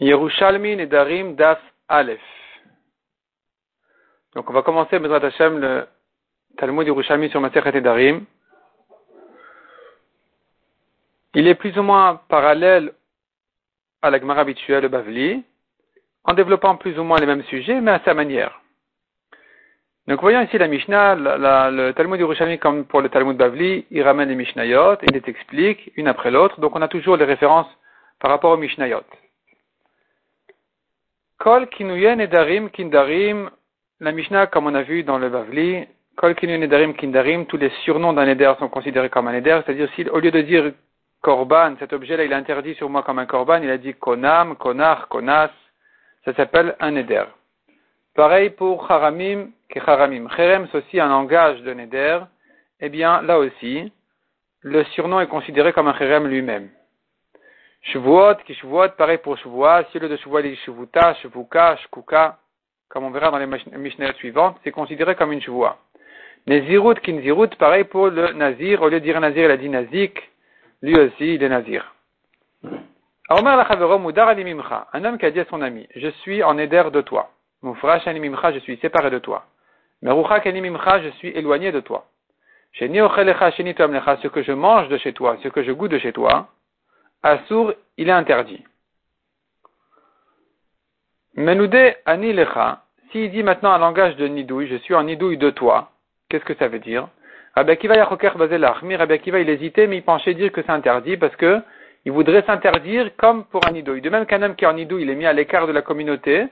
Yerushalmi Nedarim Daf Aleph. Donc on va commencer, Bezrat Hashem, le Talmud Yerushalmi sur Masechet Nedarim. Il est plus ou moins parallèle à la Gemara habituelle, le Bavli, en développant plus ou moins les mêmes sujets, mais à sa manière. Donc voyons ici la Mishnah, le Talmud Yerushalmi comme pour le Talmud Bavli, il ramène les Mishnayot, il les explique une après l'autre, donc on a toujours les références par rapport aux Mishnayot. Kol kinuyen edarim kindarim, la Mishnah, comme on a vu dans le Bavli, Kol kinuyen edarim kindarim, tous les surnoms d'un éder sont considérés comme un éder, c'est-à-dire si, au lieu de dire korban, cet objet-là, il est interdit sur moi comme un korban, il a dit konam, konar, konas, ça s'appelle un éder. Pareil pour haramim, kecharamim. Cherem, c'est aussi un langage de neder, eh bien, là aussi, le surnom est considéré comme un cherem lui-même. Shavuot, Kishvuot, pareil pour Shavuot. Si le de Shavuot est Shavuta, Shavuka, Shkuka, comme on verra dans les Mishnayot suivantes, c'est considéré comme une Shavuot. Nezirut, Kinzirut, pareil pour le Nazir. Au lieu de dire Nazir, il a dit Nazik. Lui aussi, il est Nazir. Un homme qui a dit à son ami, je suis en éder de toi. Mufrash animimcha, je suis séparé de toi. Merucha kanimimcha, je suis éloigné de toi. Ce que je mange de chez toi, ce que je goûte de chez toi, Assour, il est interdit. Menoudé ani lecha, s'il dit maintenant un langage de nidouille, je suis en nidouille de toi, qu'est-ce que ça veut dire? Rabbi Akiva yachoker bazelachmi, Rabbi Akiva il hésitait, mais il penchait dire que c'est interdit parce que il voudrait s'interdire comme pour un nidouille. De même qu'un homme qui est en nidouille, il est mis à l'écart de la communauté,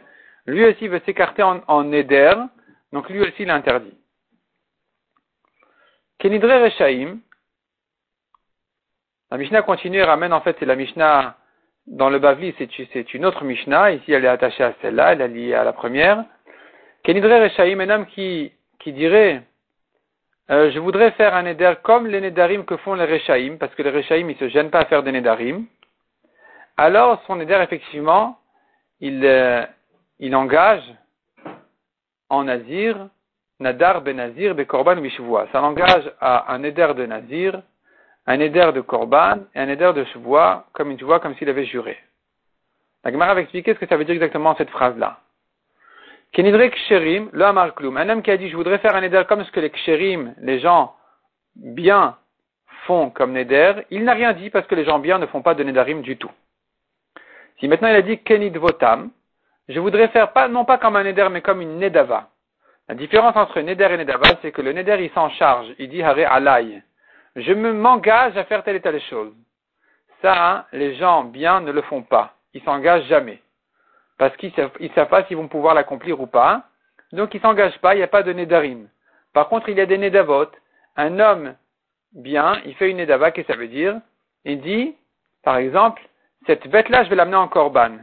lui aussi veut s'écarter en, en éder, donc lui aussi il est interdit. Kenidre Rechaim, la Mishnah continue et ramène, en fait, c'est la Mishnah dans le Bavli, c'est une autre Mishnah. Ici, elle est attachée à celle-là, elle est liée à la première. Kenidre Rechaim, un homme qui, qui dirait, euh, je voudrais faire un Neder comme les Nedarim que font les Rechaim, parce que les Rechaim, ils se gênent pas à faire des Nedarim. Alors, son Neder, effectivement, il, euh, il engage en Nazir, Nadar ben Nazir, be Korban Mishvoua. Ça l'engage à un Neder de Nazir, un éder de Korban et un éder de Shuvois, comme une vois, comme s'il avait juré. La Gemara va expliquer ce que ça veut dire exactement cette phrase-là. Kenidre Ksherim, le Amar Un homme qui a dit, je voudrais faire un éder comme ce que les Ksherim, les gens bien, font comme Neder, il n'a rien dit parce que les gens bien ne font pas de Nedarim du tout. Si maintenant il a dit Kenid Votam, je voudrais faire pas, non pas comme un Neder, mais comme une Nedava. La différence entre Neder et Nedava, c'est que le Neder, il s'en charge. Il dit Hare Alay je me m'engage à faire telle et telle chose. Ça, hein, les gens bien ne le font pas. Ils s'engagent jamais. Parce qu'ils ne savent, pas s'ils vont pouvoir l'accomplir ou pas. Donc ils s'engagent pas, il n'y a pas de nedarim. Par contre, il y a des nedavot. Un homme bien, il fait une nedava, qu'est-ce que ça veut dire? Il dit, par exemple, cette bête-là, je vais l'amener en korban.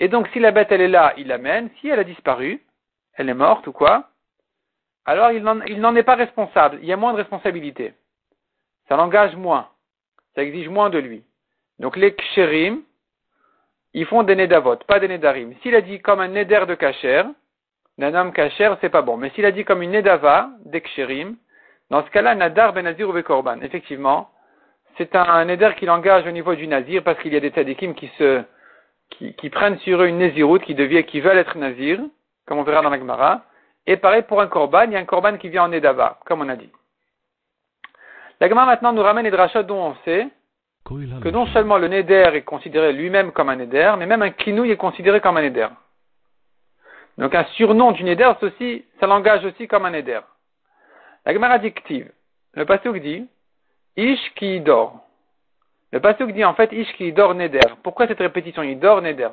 Et donc, si la bête, elle est là, il l'amène. Si elle a disparu, elle est morte ou quoi, alors il n'en est pas responsable. Il y a moins de responsabilité ça l'engage moins. Ça exige moins de lui. Donc les ksherim, ils font des nedavot, pas des nedarim. S'il a dit comme un neder de kacher, d'un homme kacher, c'est pas bon. Mais s'il a dit comme une nedava, des ksherim, dans ce cas-là, nadar ben nazir ou korban. Effectivement, c'est un, neder qui l'engage au niveau du nazir parce qu'il y a des tzadikim qui se, qui, prennent sur eux une naziroute, qui devient, qui veulent être nazir, comme on verra dans la Gemara. Et pareil pour un korban, il y a un korban qui vient en nedava, comme on a dit. La Gemara maintenant nous ramène les drachot dont on sait que non seulement le neder est considéré lui-même comme un neder, mais même un kinouille est considéré comme un neder. Donc un surnom du neder, ceci, ça l'engage aussi comme un neder. La Gemara dictive. Le pasuk dit Ish qui dort. Le pasuk dit en fait Ish qui dort neder. Pourquoi cette répétition Il dort neder?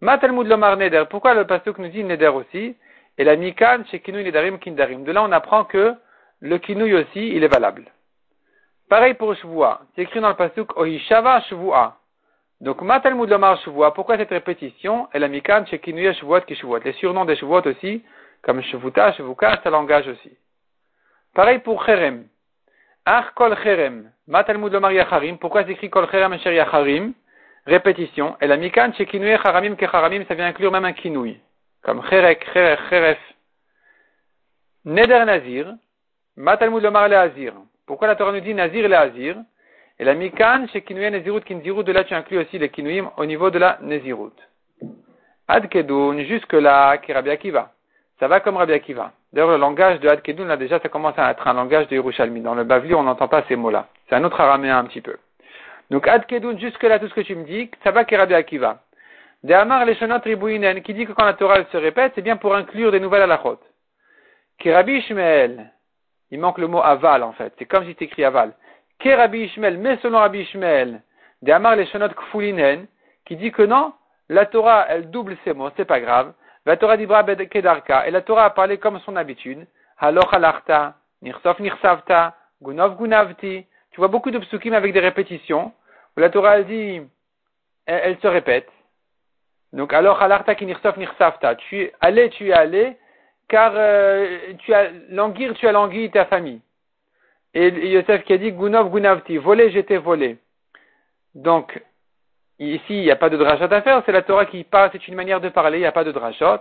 Matalmud lomar neder. Pourquoi le pasuk nous dit neder aussi? Et la nikan chez kinouille nedarim kindarim. De là on apprend que le kinouille aussi il est valable. Pareil pour Shavua. C'est écrit dans le pasuk Ohishava Shavua. Donc, Matalmud Lomar Shavua. Pourquoi cette répétition? Et la Mikan, Shekinuya Shavuot Kishavuot. Les surnoms des Shavuot aussi, comme Shavuta, Shavuka, ça langage aussi. Pareil pour Cherem. Ach Kol Cherem. Matalmud Lomar Yacharim. Pourquoi c'est écrit Kol Cherem Asher Yacharim? Répétition. Et la Mikan, Shekinuya Charamim Kecharamim, ça vient inclure même un kinouy. Comme Cherek, Cherech, Cheref. Neder Nazir. Matalmud Lomar Leazir. Pourquoi la Torah nous dit Nazir et Azir? Et la mikan, chez Kinuya Nezirut Kinzirut, de là tu inclus aussi les Kinuim au niveau de la Nezirut. Ad Kedun, jusque là, qui Rabbi Akiva. Ça va comme Rabbi Akiva. D'ailleurs, le langage de Ad Kedun, là déjà, ça commence à être un langage de Yerushalmi. Dans le Bavli, on n'entend pas ces mots-là. C'est un autre araméen un petit peu. Donc, Ad Kedun, jusque là, tout ce que tu me dis, ça va qui Rabbi Akiva. De Amar Leshonot qui dit que quand la Torah se répète, c'est bien pour inclure des nouvelles la chôte. Qui Rabbi Ishmael, il manque le mot aval en fait. C'est comme si tu écrit aval. Qui Rabbi Ishmael, mais selon Rabbi Ishmael, de Amar Leshonot Kfulinen, qui dit que non, la Torah, elle double ses mots, c'est pas grave. La Torah d'Ibra Kedarka, et la Torah a parlé comme son habitude. Haloch alarta, nirsof nirsavta, gunov gunavti. Tu vois beaucoup de psukim avec des répétitions, où la Torah dit, elle, se répète. Donc, alors, alarta ki nirsof nirsavta. Tu es allé, tu es allé, car euh, tu as languir, tu as langui ta famille. Et Yosef qui a dit, gunov gunavti, volé, j'étais volé. Donc, Ici, il n'y a pas de drachot à faire, c'est la Torah qui parle, c'est une manière de parler, il n'y a pas de drachot.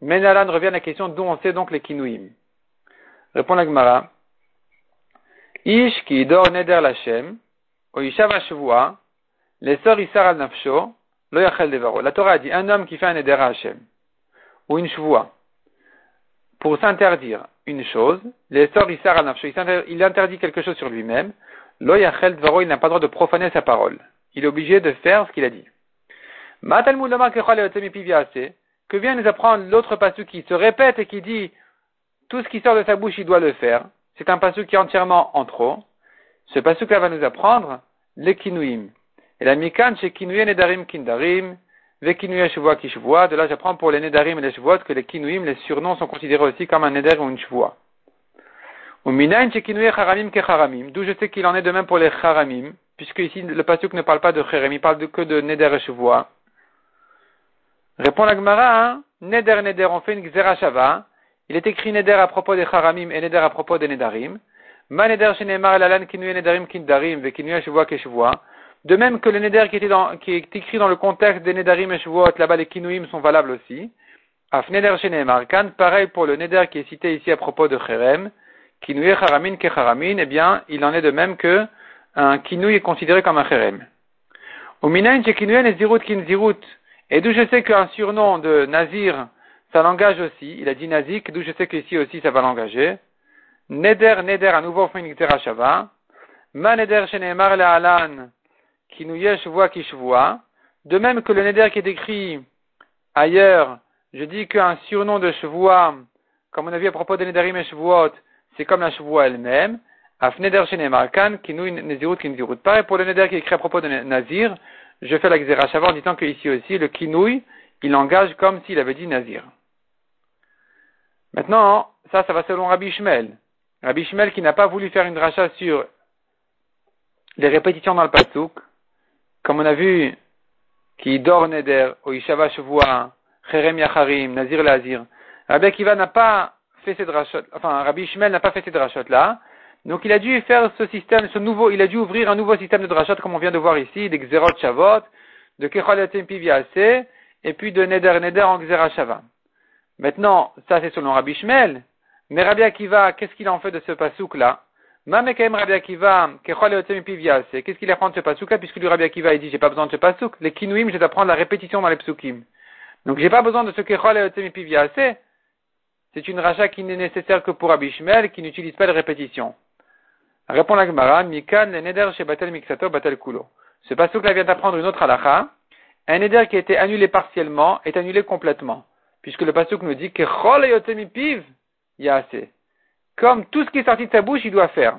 Menalan revient à la question d'où on sait donc les kinouim. Répond la Gemara. Ish ki dor neder lachem, o ishav shavua, lesor isar al nafsho, lo yachel devaro. La Torah dit, un homme qui fait un neder à Hashem, ou une shavua, pour s'interdire une chose, il interdit quelque chose sur lui-même, lo yachel devaro, il n'a pas le droit de profaner sa parole il est obligé de faire ce qu'il a dit. Que vient nous apprendre l'autre passage qui se répète et qui dit tout ce qui sort de sa bouche, il doit le faire. C'est un passage qui est entièrement en trop. Ce passage-là va nous apprendre les kinuim. Et la mikan chez kinuye nedarim kindarim, De là, j'apprends pour les nedarim et les shvoa que les kinuim, les surnoms sont considérés aussi comme un neder ou une charamim charamim. D'où je sais qu'il en est de même pour les charamim puisque ici le pasuk ne parle pas de Kherem, il parle que de Neder et Shavua. Répond la Gemara, hein? Neder, Neder, on fait une Gzera Shava. Il est écrit Neder à propos des Haramim et Neder à propos des Nedarim. Ma Neder shenemar lalan kinuye Nedarim kindarim ve kinuye Shavua. De même que le Neder qui, était dans, qui est écrit dans le contexte des Nedarim et Shavuot, là-bas les Kinuim sont valables aussi. Af Neder shenemar kan, pareil pour le Neder qui est cité ici à propos de Kherem. Kinuye Haramin ke Haramin, eh bien, il en est de même que un kinouï est considéré comme un cherem. Et d'où je sais qu'un surnom de Nazir, ça l'engage aussi. Il a dit Nazik, d'où je sais qu'ici aussi ça va l'engager. Neder, Neder, à nouveau fait une. Ma Neder shenemar alan. De même que le Neder qui est écrit ailleurs, je dis qu'un surnom de Shvoa, comme on a vu à propos des Nedarim et Shvuot, c'est comme la Shvoa elle-même. Afneder Shenemarkan, Kinouin Nezirut Kinzirut. Pareil pour le Neder qui est écrit à propos de Nazir, je fais la Xerashava en disant que ici aussi, le Kinouï, il engage comme s'il avait dit Nazir. Maintenant, ça, ça va selon Rabbi Ishmael. Rabbi Ishmael qui n'a pas voulu faire une rachat sur les répétitions dans le Pasuk, comme on a vu, qui dort Neder, Oishava Shavua, Cherem Yacharim, Nazir Lazir. Rabbi Akiva n'a pas fait cette rachat, enfin, Rabbi Ishmael n'a pas fait cette rachat là, donc il a dû faire ce système, ce nouveau, il a dû ouvrir un nouveau système de drachat comme on vient de voir ici, des Xerot Shavot, de Kecholatem Piviase, et puis de Neder Neder en Xera Shava. Maintenant, ça c'est selon Rabbi Shmel, mais Rabbi Akiva, qu'est-ce qu'il en fait de ce pasouk là Qu'est-ce qu'il apprend de ce pasouk là, puisque lui Rabbi Akiva il dit j'ai pas besoin de ce pasouk, les Kinuim, je vais apprendre la répétition dans les psukim. Donc j'ai pas besoin de ce Kecholatem Piviase, c'est une rachat qui n'est nécessaire que pour Rabbi Shmel, qui n'utilise pas de répétition. Répond la Gemara, Mikan neder chez Mixato Batel Kulo. Ce passage là vient d'apprendre une autre halakha. Un neder qui a été annulé partiellement est annulé complètement. Puisque le passage nous dit que Chol piv, il y a assez. Comme tout ce qui est sorti de sa bouche, il doit faire.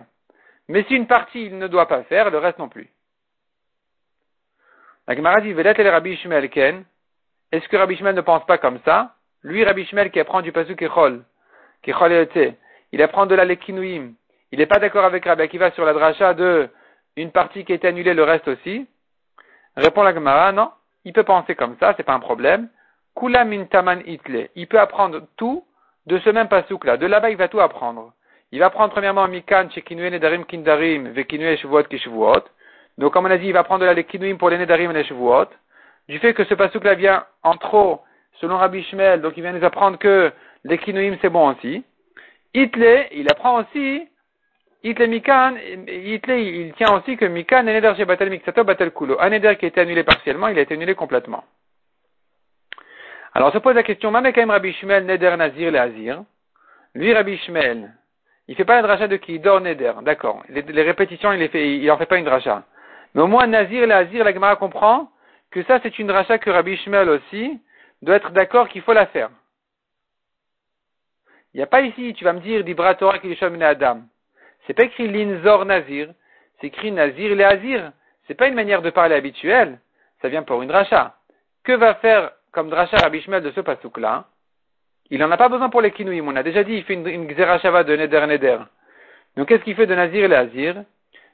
Mais si une partie il ne doit pas faire, le reste non plus. La Gemara dit, Rabbi Ishmael Ken. Est-ce que Rabbi Ishmael ne pense pas comme ça? Lui, Rabbi Ishmael qui apprend du pasuk Kechol, Kechol il apprend de la Lekinuim, il n'est pas d'accord avec Rabbi Akiva sur la dracha de une partie qui est annulée, le reste aussi. Répond la Gemara, non, il peut penser comme ça, c'est pas un problème. Kula min taman itle. Il peut apprendre tout de ce même pasouk là. De là-bas, il va tout apprendre. Il va apprendre premièrement Mikan, Shekinue Nedarim Kindarim, Vekinue Shavuot Kishavuot. Donc, comme on a dit, il va prendre la Kinuim pour les Nedarim et les Shavuot. Du fait que ce pasouk là vient en trop, selon Rabbi Shmuel, donc il vient nous apprendre que les Kinuim c'est bon aussi. Itle, il apprend aussi Itle Mikan, Itle, il tient aussi que Mikan, Neder Batel Miksato Batel Kulo. Un Neder qui a été annulé partiellement, il a été annulé complètement. Alors, se pose la question, Mamekaim Rabbi Shmuel Neder Nazir le. Lui, Rabbi Shmuel, il fait pas un dracha de qui? Dort Neder, d'accord. Les, répétitions, il, les fait, il en fait pas une dracha. Mais au moins, Nazir le la Gemara comprend que ça, c'est une dracha que Rabbi Shmuel aussi doit être d'accord qu'il faut la faire. Il n'y a pas ici, tu vas me dire, d'Ibra Torah Kilishom Adam. C'est pas écrit Linzor Nazir, c'est écrit Nazir le Azir. C'est pas une manière de parler habituelle, ça vient pour une dracha. Que va faire comme dracha Rabbi Shmuel de ce pasouk-là Il n'en a pas besoin pour les kinouim. On a déjà dit, il fait une, une de Neder Neder. Donc qu'est-ce qu'il fait de Nazir le Azir?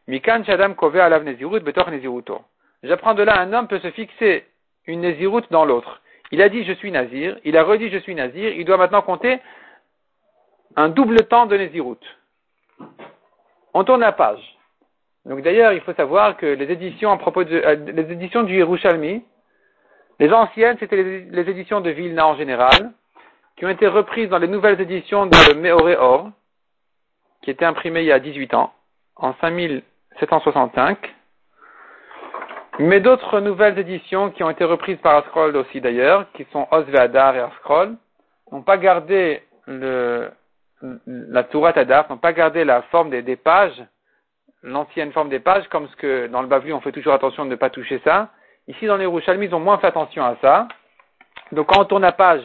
Mikan Shadam Kove Alav Nezirut Betor Neziruto. J'apprends de là, un homme peut se fixer une Nezirut dans l'autre. Il a dit je suis Nazir, il a redit je suis Nazir, il doit maintenant compter un double temps de Nezirut. On tourne la page. Donc d'ailleurs, il faut savoir que les éditions à propos euh, les éditions du Yerushalmi, les anciennes, c'était les, éditions de Vilna en général, qui ont été reprises dans les nouvelles éditions de Meoré Or, qui étaient imprimées il y a 18 ans, en 5765. Mais d'autres nouvelles éditions qui ont été reprises par Ascroll aussi d'ailleurs, qui sont Osveadar et Ascroll, n'ont pas gardé la Tourat Adaf n'ont pas gardé la forme des, pages, l'ancienne forme des pages, comme ce que dans le Bavli on fait toujours attention de ne pas toucher ça. Ici dans les Rouchalmi, ils ont moins fait attention à ça. Donc quand on tourne la page,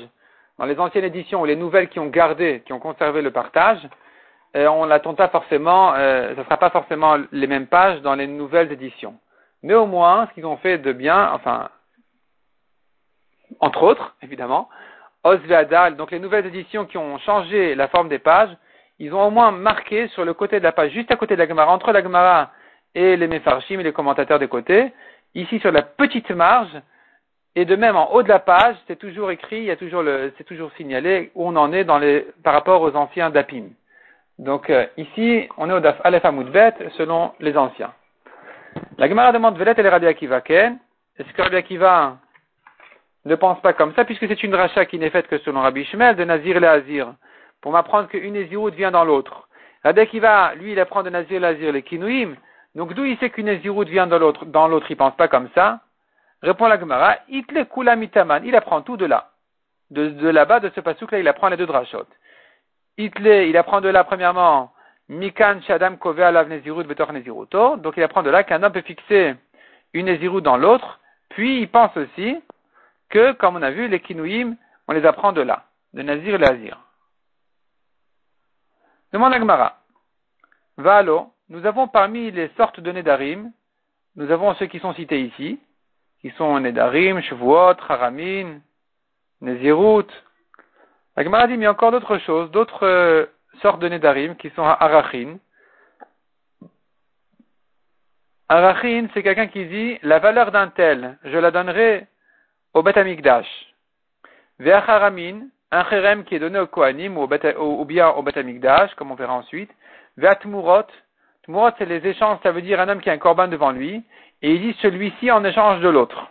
dans les anciennes éditions ou les nouvelles qui ont gardé, qui ont conservé le partage, euh, on tourne pas forcément, euh, ce ne sera pas forcément les mêmes pages dans les nouvelles éditions. Mais au moins, ce qu'ils ont fait de bien, enfin, entre autres, évidemment, Osveadal, donc les nouvelles éditions qui ont changé la forme des pages, ils ont au moins marqué sur le côté de la page, juste à côté de la Gemara, entre la Gemara et les Mefarshim et les commentateurs des côtés, ici sur la petite marge, et de même en haut de la page, c'est toujours écrit, c'est toujours signalé où on en est par rapport aux anciens Dapim. Donc euh, ici, on est au Daf Aleph Bet selon les anciens. La Gemara demande Velet et Rabbi Akiva Ken. Est-ce que Rabbi Akiva ne pense pas comme ça, puisque c'est une rachat qui n'est faite que selon Rabbi Shemel, de Nazir et Azir, pour m'apprendre qu'une Néziroute vient dans l'autre. Rabbi Akiva, lui, il apprend de Nazir et Azir les Kinouim, donc d'où il sait qu'une Néziroute vient dans l'autre, dans l'autre, il pense pas comme ça. Répond la Gemara, Itle Kula Mitaman, il apprend tout de là. De, là-bas, de ce pasouk là, il apprend les deux drachot. Itle, il apprend de là, premièrement, Mikan Shadam Kove Alav Nezirut Betor Neziruto, donc il apprend de là qu'un homme peut fixer une Néziroute dans l'autre, puis il pense aussi, que, comme on a vu, les kinouim, on les apprend de là, de Nazir et. Demande Agmara. Valo, nous avons parmi les sortes de Nedarim, nous avons ceux qui sont cités ici, qui sont Nedarim, Shavuot, Haramin, Nezirut. Agmara dit, mais encore d'autres choses, d'autres euh, sortes de Nedarim qui sont Arachin. Arachin, c'est quelqu'un qui dit, la valeur d'un tel, je la donnerai au Bet Amikdash. Ve'acharamin, un cherem qui est donné au Kohanim ou, bien au Bet Amikdash, comme on verra ensuite. Ve'atmurot, Tmurot c'est les échanges, ça veut dire un homme qui a un corban devant lui, et il dit celui-ci en échange de l'autre.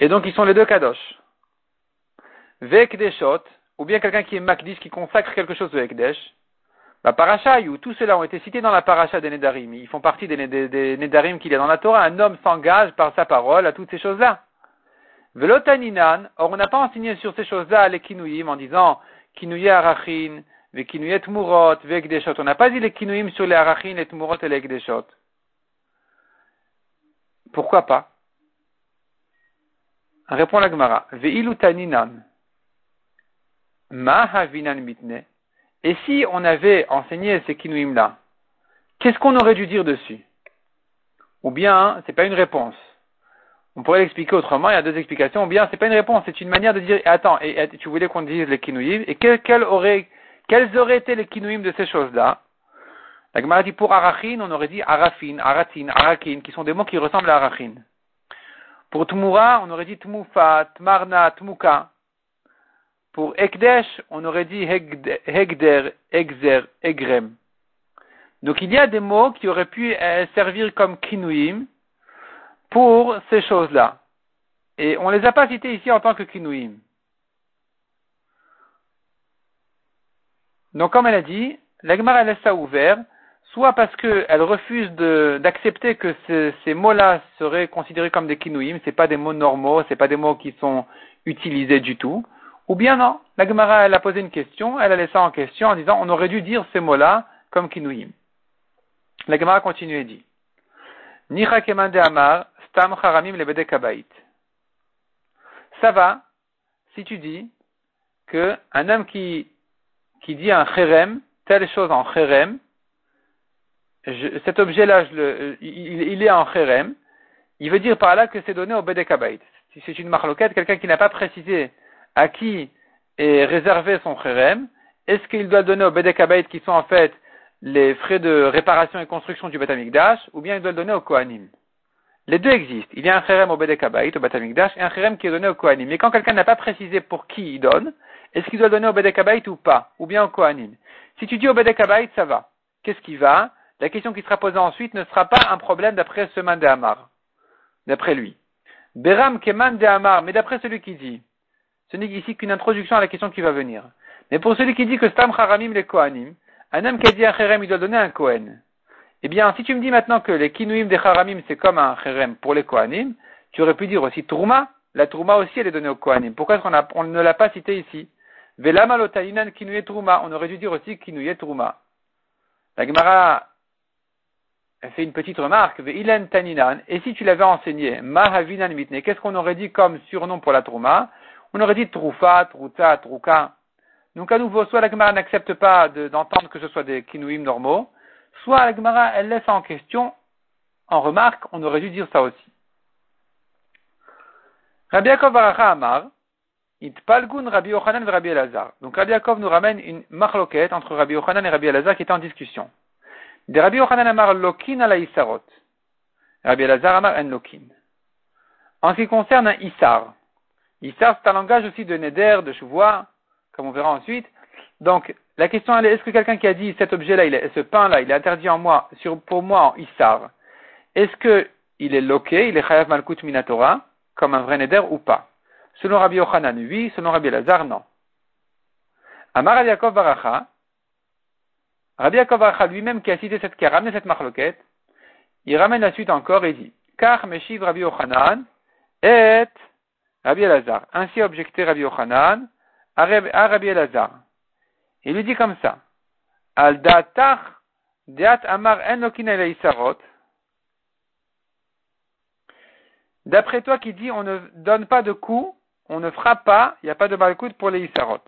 Et donc ils sont les deux kadosh. Ve'ekdeshot, ou bien quelqu'un qui est makdish, qui consacre quelque chose au Ekdesh. La paracha, où tous ceux-là ont été cités dans la paracha des Nedarim. Ils font partie des, des Nedarim qu'il y a dans la Torah. Un homme s'engage par sa parole à toutes ces choses-là. Velotaninan, or on n'a pas enseigné sur ces choses-là les kinouim en disant kinouye arachin, ve kinouye tmurot, ve On n'a pas dit les kinouim sur les arachin, les tmurot et les ekdeshot. Pourquoi pas Répond la Gemara. Veilutaninan. Ma havinan mitne. Et si on avait enseigné ces kinouim là, qu'est-ce qu'on aurait dû dire dessus? Ou bien, c'est pas une réponse. On pourrait l'expliquer autrement, il y a deux explications. Ou bien, c'est pas une réponse, c'est une manière de dire, attends, et, tu voulais qu'on dise les kinouim, et quel, aurait, quels auraient été les kinouim de ces choses-là La Gemara dit pour arachin, on aurait dit arafin, aratin, arakin, qui sont des mots qui ressemblent à arachin. Pour tmura, on aurait dit tmufa, tmarna, tmuka. Pour ekdesh, on aurait dit hegder, exer, egrem. Donc il y a des mots qui auraient pu euh, servir comme kinouim, pour ces choses-là. Et on ne les a pas cités ici en tant que kinouim. Donc, comme elle a dit, l'Agmara laisse ça ouvert, soit parce qu'elle refuse d'accepter que ces, mots-là seraient considérés comme des kinouim, c'est pas des mots normaux, c'est pas des mots qui sont utilisés du tout, ou bien non, la Gemara elle a posé une question, elle a laissé ça en question en disant on aurait dû dire ces mots-là comme kinouim. La Gemara continue et dit Nicha amar stam charamim le Ça va si tu dis que un homme qui, qui dit un cherem, telle chose en cherem, cet objet-là, il, est en cherem, il veut dire par là que c'est donné au Bedekabait. Si c'est une marloquette, quelqu'un qui n'a pas précisé à qui est réservé son cherem, est-ce qu'il doit le donner au Bedekabait qui sont en fait les frais de réparation et construction du Batamikdash, ou bien il doit le donner au Kohanim? Les deux existent. Il y a un cherem au Bedekabait, au Batamikdash, et un cherem qui est donné au Kohanim. Mais quand quelqu'un n'a pas précisé pour qui il donne, est-ce qu'il doit donner au Bedekabait ou pas Ou bien au Kohanim Si tu dis au Bedekabait, ça va. Qu'est-ce qui va la question qui sera posée ensuite ne sera pas un problème d'après ce de Hamar, d'après lui. Beram keman de Hamar, mais d'après celui qui dit, ce n'est ici qu'une introduction à la question qui va venir. Mais pour celui qui dit que Stam Haramim les Kohanim, un homme qui a dit un Cherem, il doit donner un Kohen. Eh bien, si tu me dis maintenant que les Kinuim des Haramim, c'est comme un Cherem pour les Kohanim, tu aurais pu dire aussi Trouma. La Trouma aussi, elle est donnée aux Kohanim. Pourquoi est-ce qu'on on ne l'a pas cité ici? On aurait dû dire aussi Kinuye Trouma. La Gemara fait une petite remarque, Ilen Taninan, et si tu l'avais enseigné, Mahavinan Mitne, qu'est-ce qu'on aurait dit comme surnom pour la Trouma On aurait dit Troufa, Trouta, Trouka. Donc à nouveau, soit la Gemara n'accepte pas d'entendre que ce soit des kinouim normaux, soit la Gemara, elle laisse en question, en remarque, on aurait dû dire ça aussi. Rabbi Yaakov Amar, Rabbi et Rabbi Elazar. Donc Rabbi Yaakov nous ramène une marloquette entre Rabbi Yochanan et Rabbi Elazar qui est en discussion. De Rabbi Yochanan Amar Lokin. Rabbi Elazar en Lokin. En ce qui concerne un Isar. Isar, c'est un langage aussi de Neder, de Chouvois, comme on verra ensuite. Donc, la question est, est-ce que quelqu'un qui a dit cet objet-là, ce pain-là, il est interdit en moi, sur, pour moi en Isar, est-ce que il est loqué, il est Chayav Malkut Minatora, comme un vrai Neder ou pas? Selon Rabbi Yochanan, oui, selon Rabbi Elazar, non. Amar Yaakov Baracha, Rabbi Yaakov lui-même qui a cité cette, qui a ramené cette marloquette, il ramène la suite encore et dit, car Meshiv Rabbi Yochanan et Rabbi Elazar. Ainsi objecté Rabbi Yochanan à Rabbi Elazar. Il lui dit comme ça, Al datach deat amar en. D'après toi qui dit on ne donne pas de coups, on ne frappe pas, il n'y a pas de balkout pour les isarot.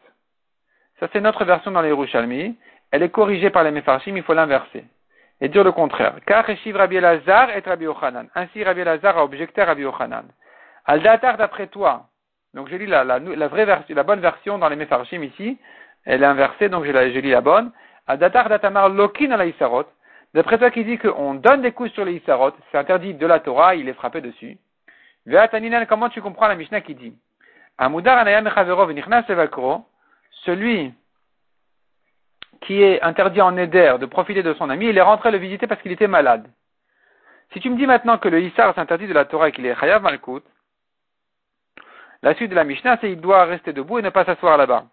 Ça c'est notre version dans les Rouchalmi elle est corrigée par les Mefarshim, il faut l'inverser. Et dire le contraire. Car Rabbi Elazar et Rabbi Yochanan. Ainsi Rabbi Elazar a objecté à Rabbi Yochanan. Al datar d'après toi. Donc je lis la, la, vraie version, la bonne version dans les Mefarshim ici. Elle est inversée, donc je, lis la bonne. Al datar datamar lokin la isarot. D'après toi qui dit qu'on donne des coups sur les isarot, c'est interdit de la Torah, il est frappé dessus. Ve'ataninan, comment tu comprends la Mishnah qui dit Amudar anayam celui qui est interdit en Éder de profiter de son ami, il est rentré le visiter parce qu'il était malade. Si tu me dis maintenant que le Issar s'interdit de la Torah et qu'il est Chayav Malkout, la suite de la Mishnah, c'est qu'il doit rester debout et ne pas s'asseoir là-bas.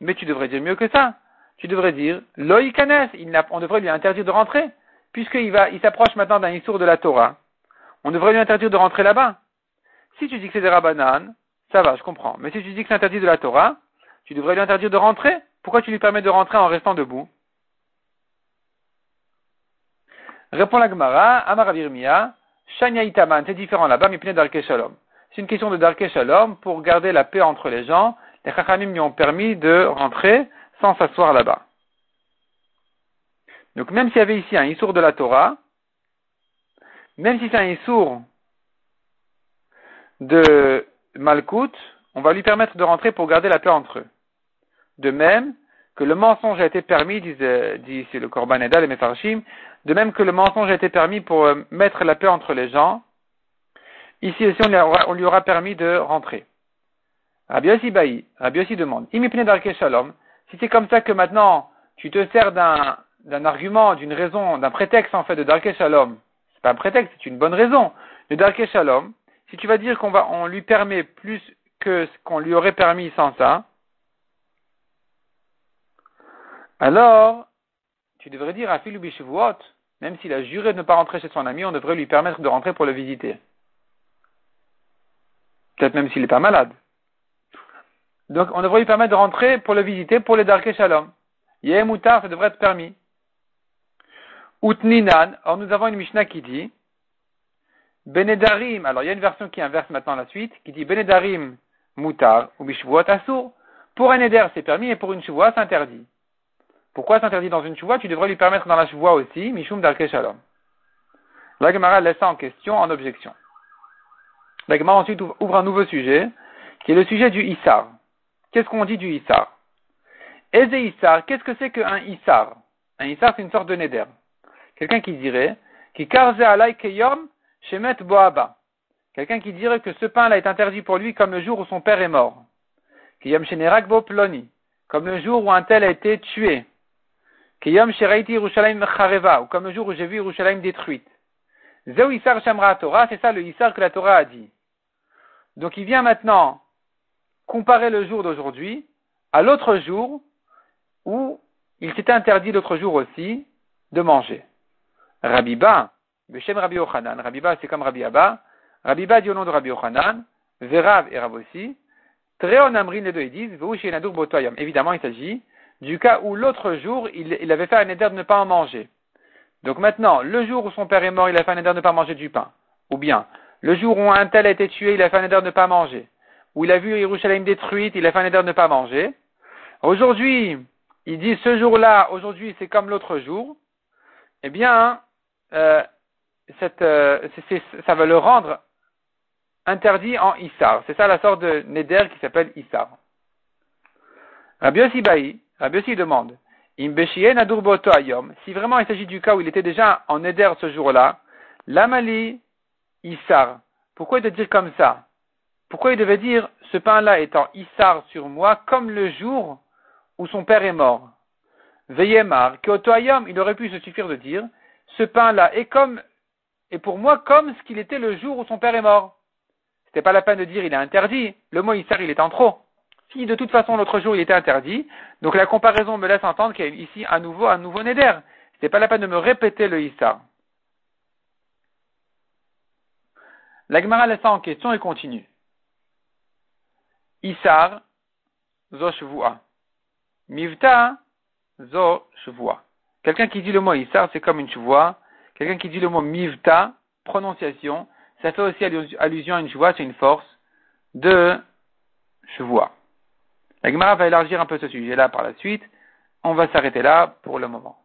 Mais tu devrais dire mieux que ça. Tu devrais dire, Loïkanes, on devrait lui interdire de rentrer, puisqu'il il s'approche maintenant d'un Issour de la Torah. On devrait lui interdire de rentrer là-bas. Si tu dis que c'est des Rabbanan, ça va, je comprends. Mais si tu dis que c'est interdit de la Torah, tu devrais lui interdire de rentrer. Pourquoi tu lui permets de rentrer en restant debout? Répond la Gemara, Amar Avirmiya, Shanya Itaman, c'est différent là-bas, mais Darke Shalom. C'est une question de Darke Shalom pour garder la paix entre les gens. Les Chachamim lui ont permis de rentrer sans s'asseoir là-bas. Donc même s'il y avait ici un Issour de la Torah, même si c'est un Issour de Malkout, on va lui permettre de rentrer pour garder la paix entre eux. De même que le mensonge a été permis, dit, ici le Korban Eda, les Mefarshim, de même que le mensonge a été permis pour euh, mettre la paix entre les gens, ici aussi on lui aura, permis de rentrer. Rabbi Yossi Baï, Rabbi Yossi demande, Shalom, si c'est comme ça que maintenant tu te sers d'un argument, d'une raison, d'un prétexte en fait de Darke Shalom, c'est pas un prétexte, c'est une bonne raison, de Darke Shalom, si tu vas dire qu'on va, on lui permet plus que ce qu'on lui aurait permis sans ça, alors, tu devrais dire à Philou même s'il a juré de ne pas rentrer chez son ami, on devrait lui permettre de rentrer pour le visiter. Peut-être même s'il n'est pas malade. Donc, on devrait lui permettre de rentrer pour le visiter, pour le Darke Shalom. Ça devrait être permis. Utninan, or nous avons une Mishnah qui dit, Benedarim, alors il y a une version qui inverse maintenant la suite, qui dit Benedarim mutar ou bishvuot asur. Pour un éder, c'est permis, et pour une chevoie, c'est interdit. Pourquoi c'est interdit dans une chevoie Tu devrais lui permettre dans la chevoie aussi, mishum darke shalom. La Gemara laisse ça en question, en objection. La Gemara ensuite ouvre un nouveau sujet, qui est le sujet du Issar. Qu'est-ce qu'on dit du Issar? Eze Issar, qu'est-ce que c'est qu'un Issar? Un Issar, c'est une sorte de neder. Quelqu'un qui dirait, qui karze alay keyom shemet boaba. Quelqu'un qui dirait que ce pain-là est interdit pour lui comme le jour où son père est mort. Kiyom shenerak bo ploni. Comme le jour où un tel a été tué. Kiyom sheraiti Yerushalayim chareva. Ou comme le jour où j'ai vu Yerushalayim détruite. Zeu Shamra Torah, c'est ça le Issar que la Torah a dit. Donc il vient maintenant comparer le jour d'aujourd'hui à l'autre jour où il s'était interdit l'autre jour aussi de manger. Rabiba, Beshem Rabbi Ochanan, Rabiba c'est comme Rabbi Abba, Rabiba dit au nom de Rabbi Ochanan, Verav et Rav aussi, Treon Amrin les deux ils disent, Évidemment il s'agit du cas où l'autre jour il, avait fait un éder de ne pas en manger. Donc maintenant, le jour où son père est mort, il a fait un éder de ne pas manger du pain. Ou bien, le jour où un tel a été tué, il a fait un éder de ne pas manger où il a vu Yerushalayim détruite, il a fait un éder de ne pas manger. Aujourd'hui, il dit ce jour-là, aujourd'hui c'est comme l'autre jour. Eh bien, euh, euh, ça va le rendre interdit en Issar. C'est ça la sorte de Neder qui s'appelle Issar. Rabbi Yossi Baï, Rabbi Yossi demande, si vraiment il s'agit du cas où il était déjà en Neder ce jour-là, l'Amali Issar. Pourquoi il dire comme ça? Pourquoi il devait dire ce pain-là est en Issar sur moi comme le jour où son père est mort? Veyemar, ayam, il aurait pu se suffire de dire ce pain-là est comme est pour moi comme ce qu'il était le jour où son père est mort. C'était pas la peine de dire il est interdit. Le mot Issar il est en trop. Si de toute façon l'autre jour il était interdit, donc la comparaison me laisse entendre qu'il y a ici à nouveau un nouveau Neder. C'était pas la peine de me répéter le Issar. La Gemara laisse ça en question et continue. Isar, zo shvua. Mivta, zo shvua. Quelqu'un qui dit le mot Isar, c'est comme une shvua. Quelqu'un qui dit le mot mivta, prononciation, ça fait aussi allusion à une shvua, c'est une force de shvua. La Gemara va élargir un peu ce sujet-là par la suite. On va s'arrêter là pour le moment.